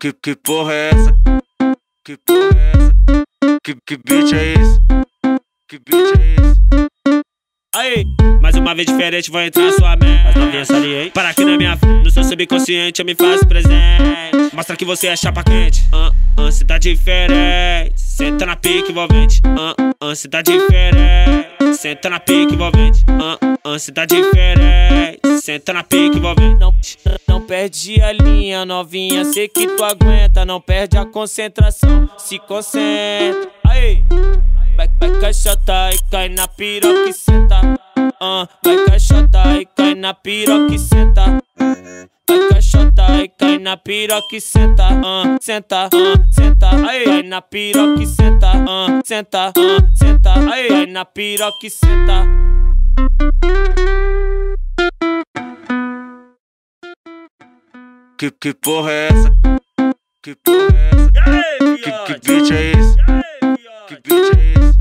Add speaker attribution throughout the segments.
Speaker 1: Que, que porra é essa? Que porra é essa? Que, que beat é esse? Que beat é esse?
Speaker 2: Aí, mais uma vez diferente, vou entrar na sua mente. As novinhas ali, hein? Para aqui na minha frente, no seu subconsciente eu me faço presente. Mostra que você é chapa quente. Ah, ah, cê tá diferente. Senta na pique envolvente. Ah, ah, cê tá diferente. Senta na pique envolvente. Ah, ah, cê tá diferente. Senta na pique envolvente.
Speaker 3: Não, não perde a linha, novinha. Sei que tu aguenta. Não perde a concentração. Se concentra. Aí. Vai, vai caixota e cai na piroca e senta. Uh, vai caixota e cai na piroca e senta. Vai caixota e cai na piroca e senta. Uh, senta, uh, senta. Aí, cai na piroca e senta. Uh, senta, uh, senta. Aí, cai na piroca e senta.
Speaker 1: Que, que porra é essa? Que porra é essa? Que, que beat é esse? Que beat é esse?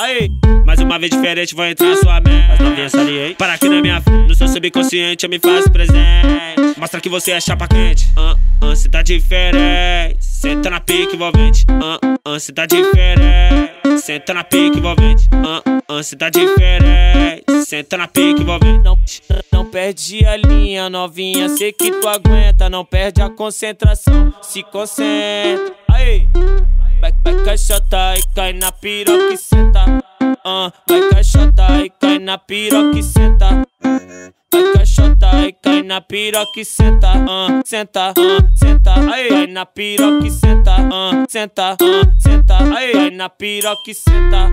Speaker 2: Aí, mais uma vez diferente, vou entrar na sua mente. As novinhas ali, hein? Para aqui na minha frente, no seu subconsciente eu me faço presente. Mostra que você é chapa quente. Ah, ah, cê tá diferente. Senta na pique envolvente. Ah, ah, cê tá diferente. Senta na pique envolvente. Ah, ah, cê tá diferente. Senta na pique envolvente.
Speaker 3: Perde a linha, novinha. Sei que tu aguenta. Não perde a concentração. Se concentra. Aí. Vai, vai caixota e cai na piroca e senta. Uh, vai caixota e cai na piroca e senta. Vai caixota e cai na piroca e senta. Uh, senta, uh, senta. Aí, cai na piroca e senta. Uh, senta, uh, senta. Aí, cai na piroca e senta.